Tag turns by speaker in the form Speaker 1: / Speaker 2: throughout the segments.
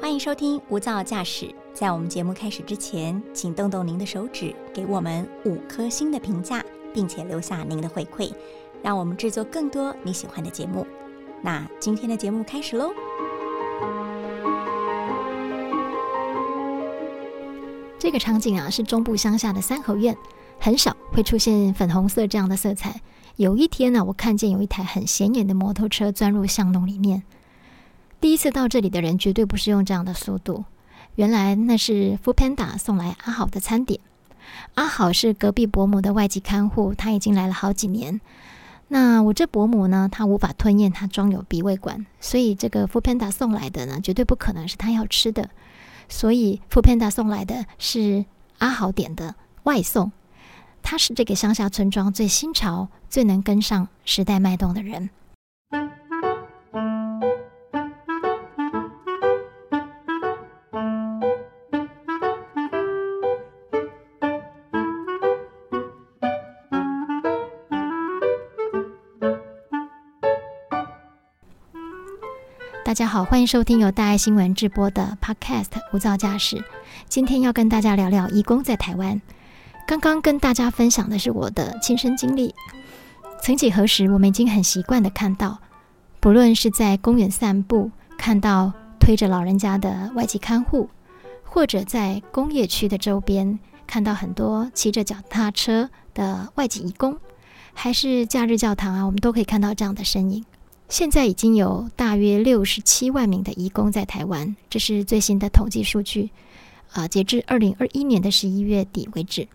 Speaker 1: 欢迎收听无噪驾驶。在我们节目开始之前，请动动您的手指，给我们五颗星的评价，并且留下您的回馈，让我们制作更多你喜欢的节目。那今天的节目开始喽。
Speaker 2: 这个场景啊，是中部乡下的三合院，很少会出现粉红色这样的色彩。有一天呢，我看见有一台很显眼的摩托车钻入巷弄里面。第一次到这里的人绝对不是用这样的速度。原来那是 f o o Panda 送来阿好的餐点。阿好是隔壁伯母的外籍看护，他已经来了好几年。那我这伯母呢，她无法吞咽她装有鼻胃管，所以这个 f o o Panda 送来的呢，绝对不可能是他要吃的。所以 f o o Panda 送来的是阿好点的外送。他是这个乡下村庄最新潮、最能跟上时代脉动的人。大家好，欢迎收听由大爱新闻直播的 Podcast《无噪驾驶》。今天要跟大家聊聊义工在台湾。刚刚跟大家分享的是我的亲身经历。曾几何时，我们已经很习惯的看到，不论是在公园散步，看到推着老人家的外籍看护，或者在工业区的周边，看到很多骑着脚踏车的外籍义工，还是假日教堂啊，我们都可以看到这样的身影。现在已经有大约六十七万名的移工在台湾，这是最新的统计数据。啊，截至二零二一年的十一月底为止。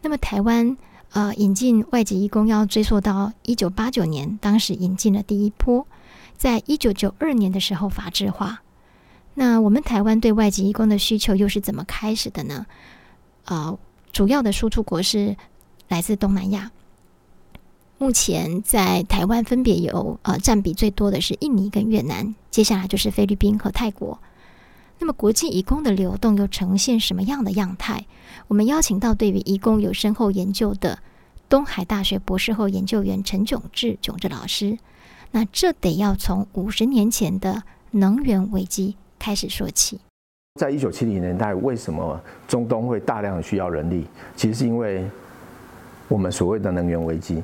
Speaker 2: 那么台湾呃引进外籍移工要追溯到一九八九年，当时引进了第一波，在一九九二年的时候法制化。那我们台湾对外籍移工的需求又是怎么开始的呢？啊，主要的输出国是来自东南亚。目前在台湾分别有呃占比最多的是印尼跟越南，接下来就是菲律宾和泰国。那么国际移工的流动又呈现什么样的样态？我们邀请到对于移工有深厚研究的东海大学博士后研究员陈炯志炯志老师。那这得要从五十年前的能源危机开始说起。
Speaker 3: 在一九七零年代，为什么中东会大量需要人力？其实是因为我们所谓的能源危机。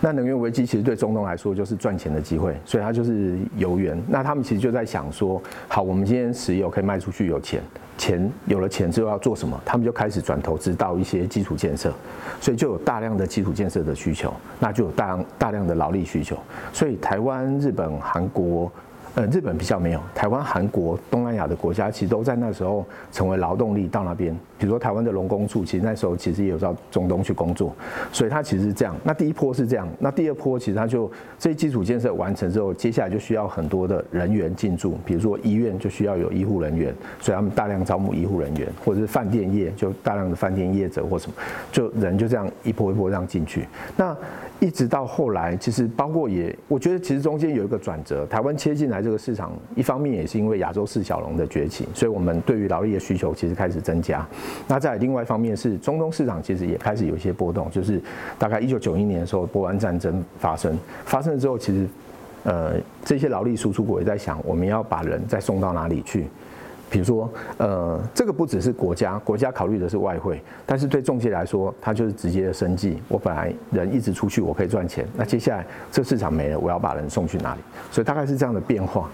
Speaker 3: 那能源危机其实对中东来说就是赚钱的机会，所以它就是油源。那他们其实就在想说，好，我们今天石油可以卖出去有钱，钱有了钱之后要做什么？他们就开始转投资到一些基础建设，所以就有大量的基础建设的需求，那就有大量大量的劳力需求。所以台湾、日本、韩国。呃，日本比较没有，台湾、韩国、东南亚的国家其实都在那时候成为劳动力到那边。比如说台湾的龙工处，其实那时候其实也有到中东去工作，所以它其实是这样。那第一波是这样，那第二波其实它就这些基础建设完成之后，接下来就需要很多的人员进驻。比如说医院就需要有医护人员，所以他们大量招募医护人员，或者是饭店业就大量的饭店业者或什么，就人就这样一波一波这样进去。那一直到后来，其实包括也，我觉得其实中间有一个转折，台湾切进来这个市场，一方面也是因为亚洲四小龙的崛起，所以我们对于劳力的需求其实开始增加。那在另外一方面是中东市场其实也开始有一些波动，就是大概一九九一年的时候，波湾战争发生，发生了之后，其实呃这些劳力输出国也在想，我们要把人再送到哪里去。比如说，呃，这个不只是国家，国家考虑的是外汇，但是对中介来说，它就是直接的生计。我本来人一直出去，我可以赚钱，那接下来这市场没了，我要把人送去哪里？所以大概是这样的变化。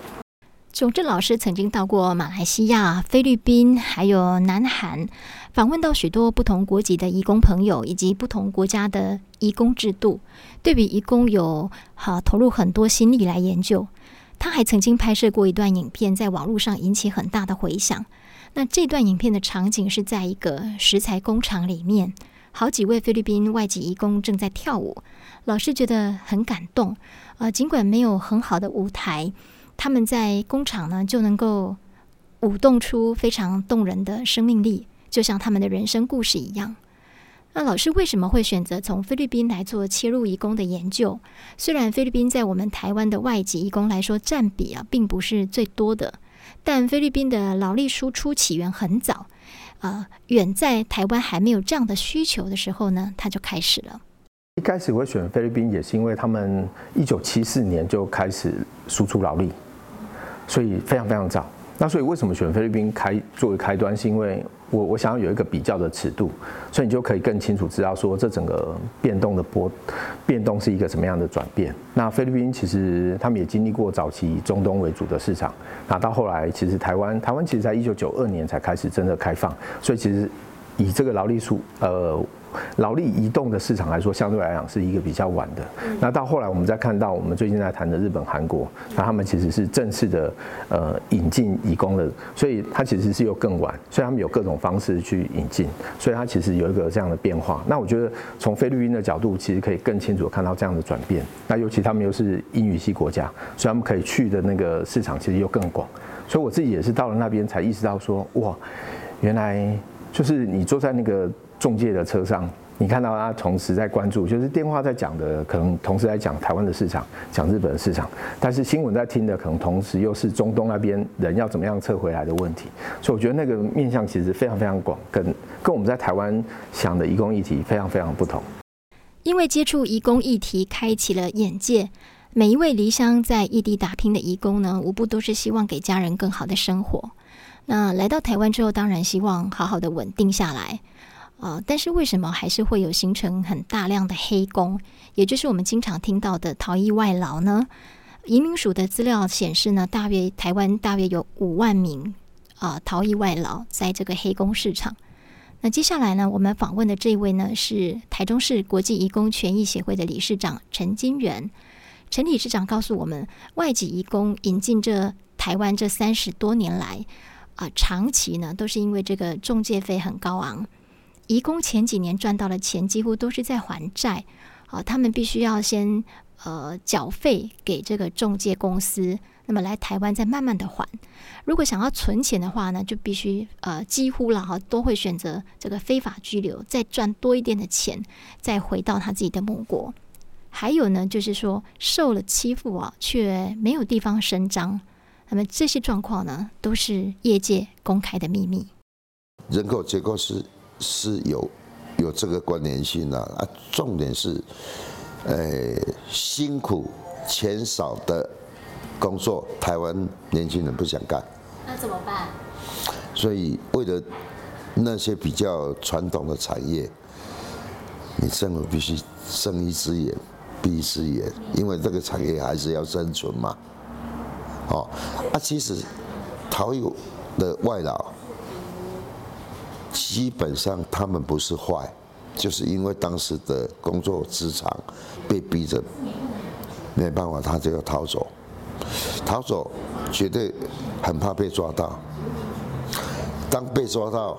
Speaker 2: 炯志老师曾经到过马来西亚、菲律宾，还有南韩，访问到许多不同国籍的移工朋友，以及不同国家的移工制度，对比移工有好投入很多心力来研究。他还曾经拍摄过一段影片，在网络上引起很大的回响。那这段影片的场景是在一个石材工厂里面，好几位菲律宾外籍义工正在跳舞。老师觉得很感动。呃，尽管没有很好的舞台，他们在工厂呢就能够舞动出非常动人的生命力，就像他们的人生故事一样。那老师为什么会选择从菲律宾来做切入移工的研究？虽然菲律宾在我们台湾的外籍移工来说占比啊，并不是最多的，但菲律宾的劳力输出起源很早，啊，远在台湾还没有这样的需求的时候呢，它就开始了。
Speaker 3: 一开始我选菲律宾，也是因为他们一九七四年就开始输出劳力。所以非常非常早。那所以为什么选菲律宾开作为开端？是因为我我想要有一个比较的尺度，所以你就可以更清楚知道说这整个变动的波变动是一个什么样的转变。那菲律宾其实他们也经历过早期以中东为主的市场，那到后来其实台湾台湾其实在一九九二年才开始真的开放，所以其实以这个劳力数呃。劳力移动的市场来说，相对来讲是一个比较晚的。那到后来，我们再看到我们最近在谈的日本、韩国，那他们其实是正式的呃引进移工的，所以它其实是又更晚，所以他们有各种方式去引进，所以它其实有一个这样的变化。那我觉得从菲律宾的角度，其实可以更清楚看到这样的转变。那尤其他们又是英语系国家，所以他们可以去的那个市场其实又更广。所以我自己也是到了那边才意识到说，哇，原来就是你坐在那个。中介的车上，你看到他同时在关注，就是电话在讲的，可能同时在讲台湾的市场，讲日本的市场，但是新闻在听的，可能同时又是中东那边人要怎么样撤回来的问题。所以我觉得那个面向其实非常非常广，跟跟我们在台湾想的移工议题非常非常不同。
Speaker 2: 因为接触移工议题，开启了眼界。每一位离乡在异地打拼的移工呢，无不都是希望给家人更好的生活。那来到台湾之后，当然希望好好的稳定下来。呃，但是为什么还是会有形成很大量的黑工，也就是我们经常听到的逃逸外劳呢？移民署的资料显示呢，大约台湾大约有五万名啊逃逸外劳在这个黑工市场。那接下来呢，我们访问的这位呢是台中市国际移工权益协会的理事长陈金元。陈理事长告诉我们，外籍移工引进这台湾这三十多年来啊，长期呢都是因为这个中介费很高昂。移工前几年赚到的钱几乎都是在还债，啊，他们必须要先呃缴费给这个中介公司，那么来台湾再慢慢的还。如果想要存钱的话呢，就必须呃几乎了哈都会选择这个非法拘留，再赚多一点的钱，再回到他自己的母国。还有呢，就是说受了欺负啊，却没有地方伸张，那么这些状况呢，都是业界公开的秘密。
Speaker 4: 人口结构是。是有有这个关联性的啊，重点是，呃，辛苦钱少的工作，台湾年轻人不想干，
Speaker 2: 那怎么办？
Speaker 4: 所以为了那些比较传统的产业，你政府必须睁一只眼闭一只眼，因为这个产业还是要生存嘛。哦，啊，其实陶友的外劳。基本上他们不是坏，就是因为当时的工作职场被逼着没办法，他就要逃走。逃走绝对很怕被抓到。当被抓到、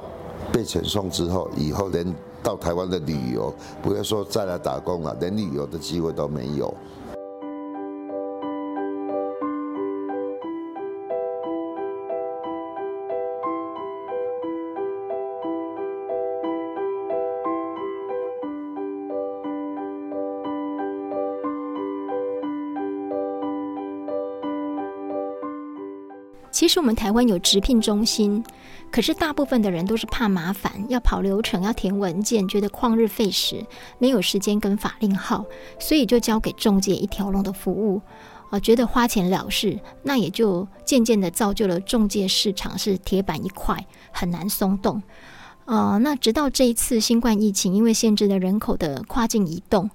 Speaker 4: 被遣送之后，以后连到台湾的旅游，不要说再来打工了，连旅游的机会都没有。
Speaker 2: 其实我们台湾有直聘中心，可是大部分的人都是怕麻烦，要跑流程，要填文件，觉得旷日费时，没有时间跟法令号，所以就交给中介一条龙的服务，啊，觉得花钱了事，那也就渐渐的造就了中介市场是铁板一块，很难松动。啊，那直到这一次新冠疫情，因为限制了人口的跨境移动，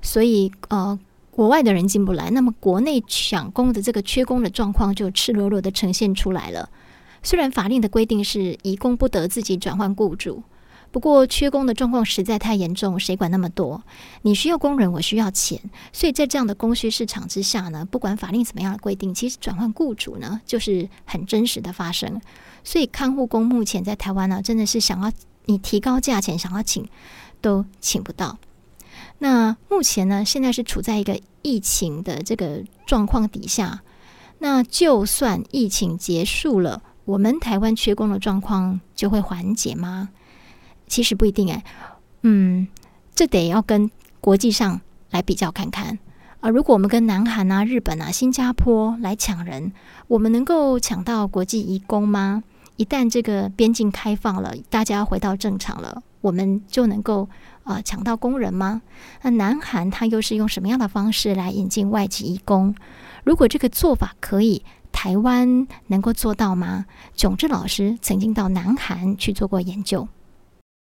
Speaker 2: 所以呃。国外的人进不来，那么国内抢工的这个缺工的状况就赤裸裸的呈现出来了。虽然法令的规定是移工不得自己转换雇主，不过缺工的状况实在太严重，谁管那么多？你需要工人，我需要钱，所以在这样的供需市场之下呢，不管法令怎么样的规定，其实转换雇主呢就是很真实的发生。所以看护工目前在台湾呢，真的是想要你提高价钱，想要请都请不到。那目前呢，现在是处在一个疫情的这个状况底下。那就算疫情结束了，我们台湾缺工的状况就会缓解吗？其实不一定哎。嗯，这得要跟国际上来比较看看。啊，如果我们跟南韩啊、日本啊、新加坡来抢人，我们能够抢到国际移工吗？一旦这个边境开放了，大家回到正常了，我们就能够。啊，抢到工人吗？那南韩他又是用什么样的方式来引进外籍移工？如果这个做法可以，台台湾能够做到吗？炯志老师曾经到南韩去做过研究。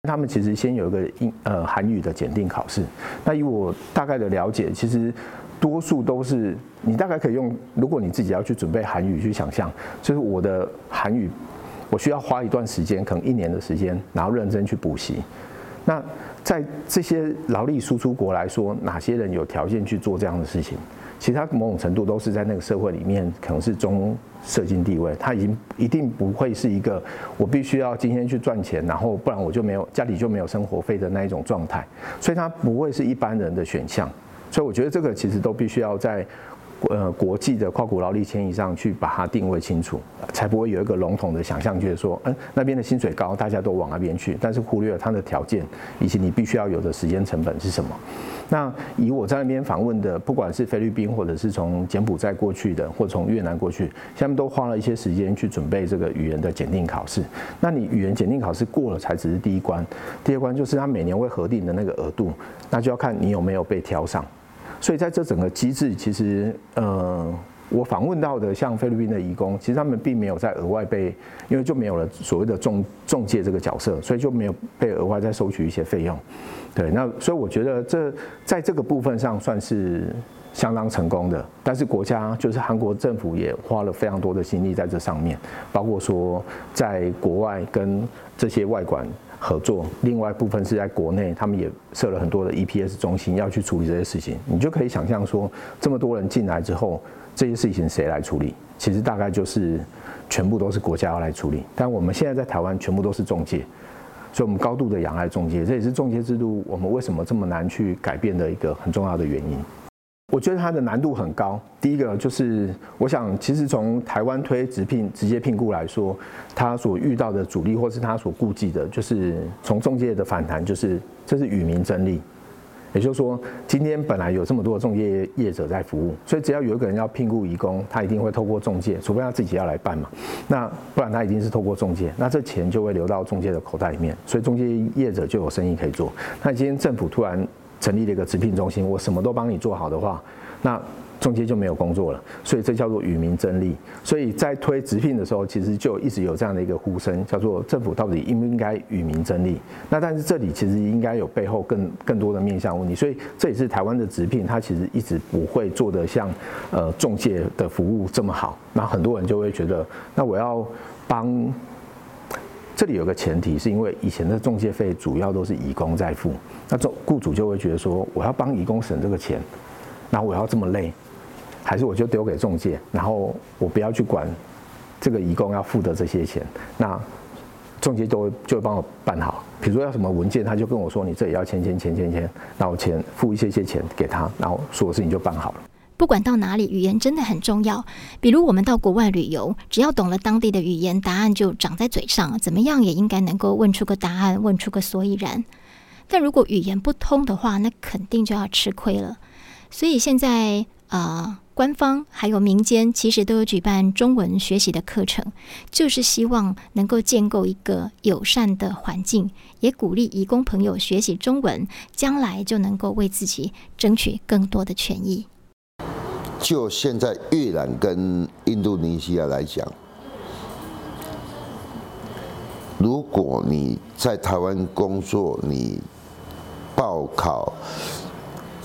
Speaker 3: 他们其实先有一个英呃韩语的检定考试。那以我大概的了解，其实多数都是你大概可以用，如果你自己要去准备韩语，去想象，就是我的韩语，我需要花一段时间，可能一年的时间，然后认真去补习。那在这些劳力输出国来说，哪些人有条件去做这样的事情？其实他某种程度都是在那个社会里面，可能是中社经地位，他已经一定不会是一个我必须要今天去赚钱，然后不然我就没有家里就没有生活费的那一种状态，所以他不会是一般人的选项。所以我觉得这个其实都必须要在。呃，国际的跨国劳力迁移上去把它定位清楚，才不会有一个笼统的想象，觉得说，嗯，那边的薪水高，大家都往那边去，但是忽略了它的条件以及你必须要有的时间成本是什么。那以我在那边访问的，不管是菲律宾或者是从柬埔寨过去的，或从越南过去，他们都花了一些时间去准备这个语言的检定考试。那你语言检定考试过了才只是第一关，第二关就是他每年会核定的那个额度，那就要看你有没有被挑上。所以在这整个机制，其实呃，我访问到的像菲律宾的移工，其实他们并没有在额外被，因为就没有了所谓的中中介这个角色，所以就没有被额外再收取一些费用。对，那所以我觉得这在这个部分上算是相当成功的。但是国家就是韩国政府也花了非常多的心力在这上面，包括说在国外跟这些外管。合作，另外部分是在国内，他们也设了很多的 EPS 中心要去处理这些事情。你就可以想象说，这么多人进来之后，这些事情谁来处理？其实大概就是全部都是国家要来处理。但我们现在在台湾全部都是中介，所以我们高度的仰赖中介，这也是中介制度我们为什么这么难去改变的一个很重要的原因。我觉得它的难度很高。第一个就是，我想其实从台湾推直聘、直接聘雇来说，他所遇到的阻力，或是他所顾忌的，就是从中介的反弹，就是这是与民争利。也就是说，今天本来有这么多的中介业者在服务，所以只要有一个人要聘雇义工，他一定会透过中介，除非他自己要来办嘛。那不然他一定是透过中介，那这钱就会流到中介的口袋里面，所以中介业者就有生意可以做。那今天政府突然。成立了一个直聘中心，我什么都帮你做好的话，那中介就没有工作了，所以这叫做与民争利。所以在推直聘的时候，其实就一直有这样的一个呼声，叫做政府到底应不应该与民争利？那但是这里其实应该有背后更更多的面向问题，所以这也是台湾的直聘，它其实一直不会做得像呃中介的服务这么好。那很多人就会觉得，那我要帮。这里有个前提，是因为以前的中介费主要都是义工在付，那中雇主就会觉得说，我要帮义工省这个钱，然后我要这么累，还是我就丢给中介，然后我不要去管这个义工要付的这些钱，那中介都会就会帮我办好。比如说要什么文件，他就跟我说，你这里要签签签签签，然后钱付一些些钱给他，然后所有事情就办好了。
Speaker 2: 不管到哪里，语言真的很重要。比如我们到国外旅游，只要懂了当地的语言，答案就长在嘴上，怎么样也应该能够问出个答案，问出个所以然。但如果语言不通的话，那肯定就要吃亏了。所以现在啊，官方还有民间其实都有举办中文学习的课程，就是希望能够建构一个友善的环境，也鼓励移工朋友学习中文，将来就能够为自己争取更多的权益。
Speaker 4: 就现在越南跟印度尼西亚来讲，如果你在台湾工作，你报考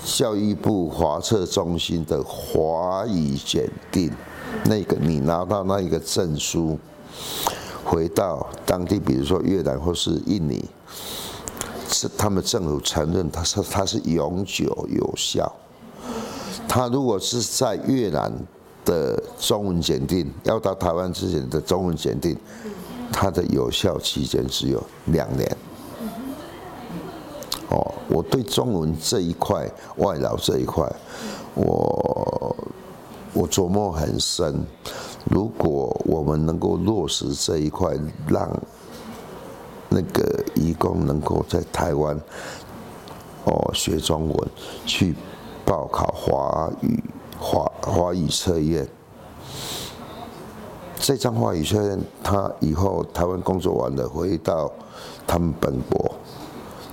Speaker 4: 教育部华测中心的华语检定，那个你拿到那一个证书，回到当地，比如说越南或是印尼，是他们政府承认，他说它是永久有效。他如果是在越南的中文检定，要到台湾之前的中文检定，它的有效期间只有两年。哦，我对中文这一块外劳这一块，我我琢磨很深。如果我们能够落实这一块，让那个义工能够在台湾哦学中文去。报考华语华华语测验，这张华语测验，他以后台湾工作完了，回到他们本国，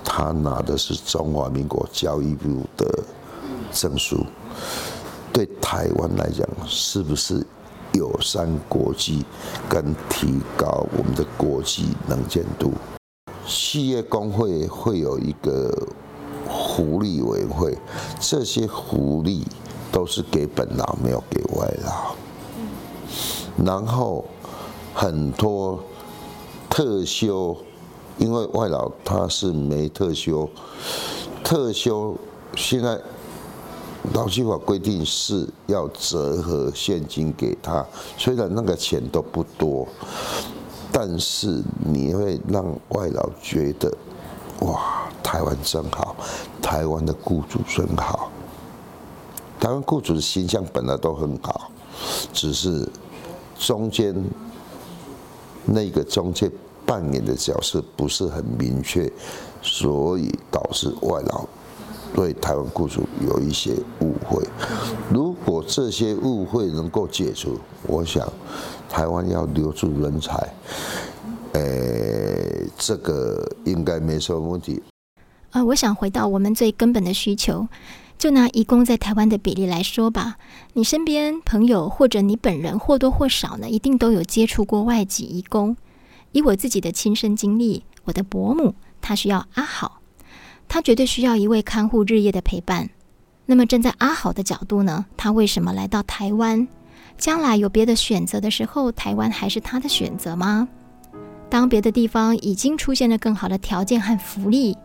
Speaker 4: 他拿的是中华民国教育部的证书。对台湾来讲，是不是友善国际跟提高我们的国际能见度。企业工会会有一个福利委员会，这些福利都是给本劳，没有给外劳。然后很多特休，因为外劳他是没特休，特休现在劳基法规定是要折合现金给他，虽然那个钱都不多。但是你会让外劳觉得，哇，台湾真好，台湾的雇主真好。台湾雇主的形象本来都很好，只是中间那个中介扮演的角色不是很明确，所以导致外劳对台湾雇主有一些误会。如果这些误会能够解除，我想。台湾要留住人才，呃，这个应该没什么问题。
Speaker 2: 呃，我想回到我们最根本的需求，就拿移工在台湾的比例来说吧。你身边朋友或者你本人或多或少呢，一定都有接触过外籍移工。以我自己的亲身经历，我的伯母她需要阿好，她绝对需要一位看护日夜的陪伴。那么站在阿好的角度呢，他为什么来到台湾？将来有别的选择的时候，台湾还是他的选择吗？当别的地方已经出现了更好的条件和福利，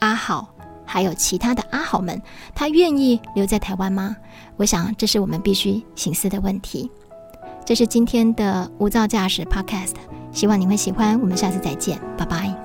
Speaker 2: 阿好还有其他的阿好们，他愿意留在台湾吗？我想这是我们必须醒思的问题。这是今天的无噪驾驶 Podcast，希望你会喜欢。我们下次再见，拜拜。